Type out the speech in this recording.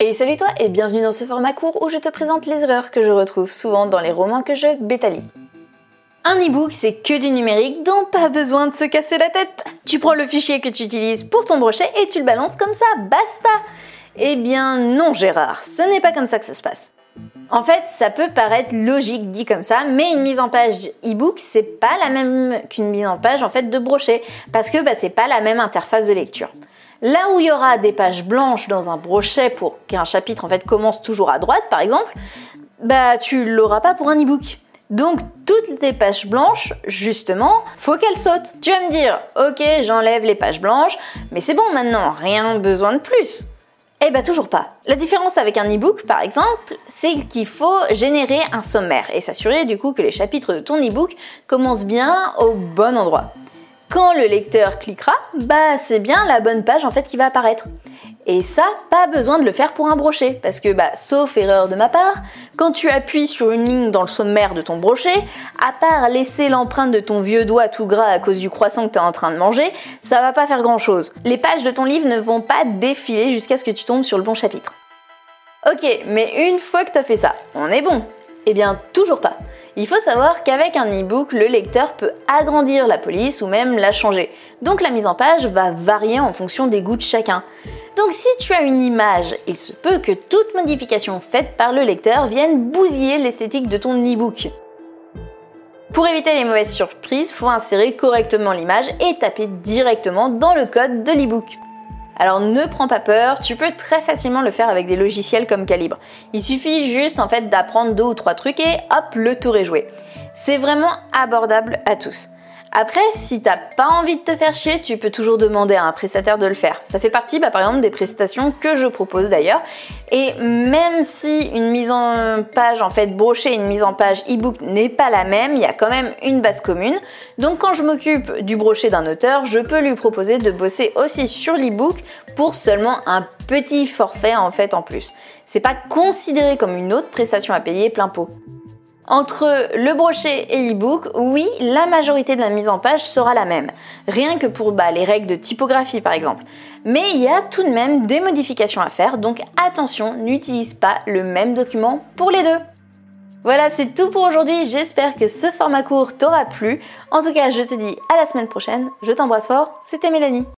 Et salut toi et bienvenue dans ce format court où je te présente les erreurs que je retrouve souvent dans les romans que je bétalie. Un e-book, c'est que du numérique, donc pas besoin de se casser la tête. Tu prends le fichier que tu utilises pour ton brochet et tu le balances comme ça, basta Eh bien non Gérard, ce n'est pas comme ça que ça se passe. En fait, ça peut paraître logique dit comme ça, mais une mise en page e-book, c'est pas la même qu'une mise en page en fait de brochet, parce que bah, c'est pas la même interface de lecture. Là où il y aura des pages blanches dans un brochet pour qu'un chapitre en fait commence toujours à droite par exemple, bah tu l'auras pas pour un e-book. Donc toutes les pages blanches, justement, faut qu'elles sautent. Tu vas me dire, ok, j'enlève les pages blanches, mais c'est bon maintenant, rien besoin de plus. Eh bah toujours pas. La différence avec un e-book par exemple, c'est qu'il faut générer un sommaire et s'assurer du coup que les chapitres de ton e-book commencent bien au bon endroit. Quand le lecteur cliquera, bah c'est bien la bonne page en fait qui va apparaître. Et ça, pas besoin de le faire pour un brochet, parce que bah, sauf erreur de ma part, quand tu appuies sur une ligne dans le sommaire de ton brochet, à part laisser l'empreinte de ton vieux doigt tout gras à cause du croissant que tu es en train de manger, ça va pas faire grand chose. Les pages de ton livre ne vont pas défiler jusqu'à ce que tu tombes sur le bon chapitre. Ok, mais une fois que tu as fait ça, on est bon. Eh bien, toujours pas. Il faut savoir qu'avec un e-book, le lecteur peut agrandir la police ou même la changer. Donc la mise en page va varier en fonction des goûts de chacun. Donc si tu as une image, il se peut que toute modification faite par le lecteur vienne bousiller l'esthétique de ton e-book. Pour éviter les mauvaises surprises, faut insérer correctement l'image et taper directement dans le code de l'e-book. Alors ne prends pas peur, tu peux très facilement le faire avec des logiciels comme Calibre. Il suffit juste en fait d'apprendre deux ou trois trucs et hop, le tour est joué. C'est vraiment abordable à tous. Après, si t'as pas envie de te faire chier, tu peux toujours demander à un prestataire de le faire. Ça fait partie, bah, par exemple, des prestations que je propose d'ailleurs. Et même si une mise en page, en fait, brochée, une mise en page e-book n'est pas la même, il y a quand même une base commune. Donc, quand je m'occupe du brochet d'un auteur, je peux lui proposer de bosser aussi sur l'e-book pour seulement un petit forfait, en fait, en plus. C'est pas considéré comme une autre prestation à payer plein pot. Entre le brochet et l'e-book, oui, la majorité de la mise en page sera la même, rien que pour bah, les règles de typographie par exemple. Mais il y a tout de même des modifications à faire, donc attention, n'utilise pas le même document pour les deux. Voilà, c'est tout pour aujourd'hui, j'espère que ce format court t'aura plu. En tout cas, je te dis à la semaine prochaine, je t'embrasse fort, c'était Mélanie.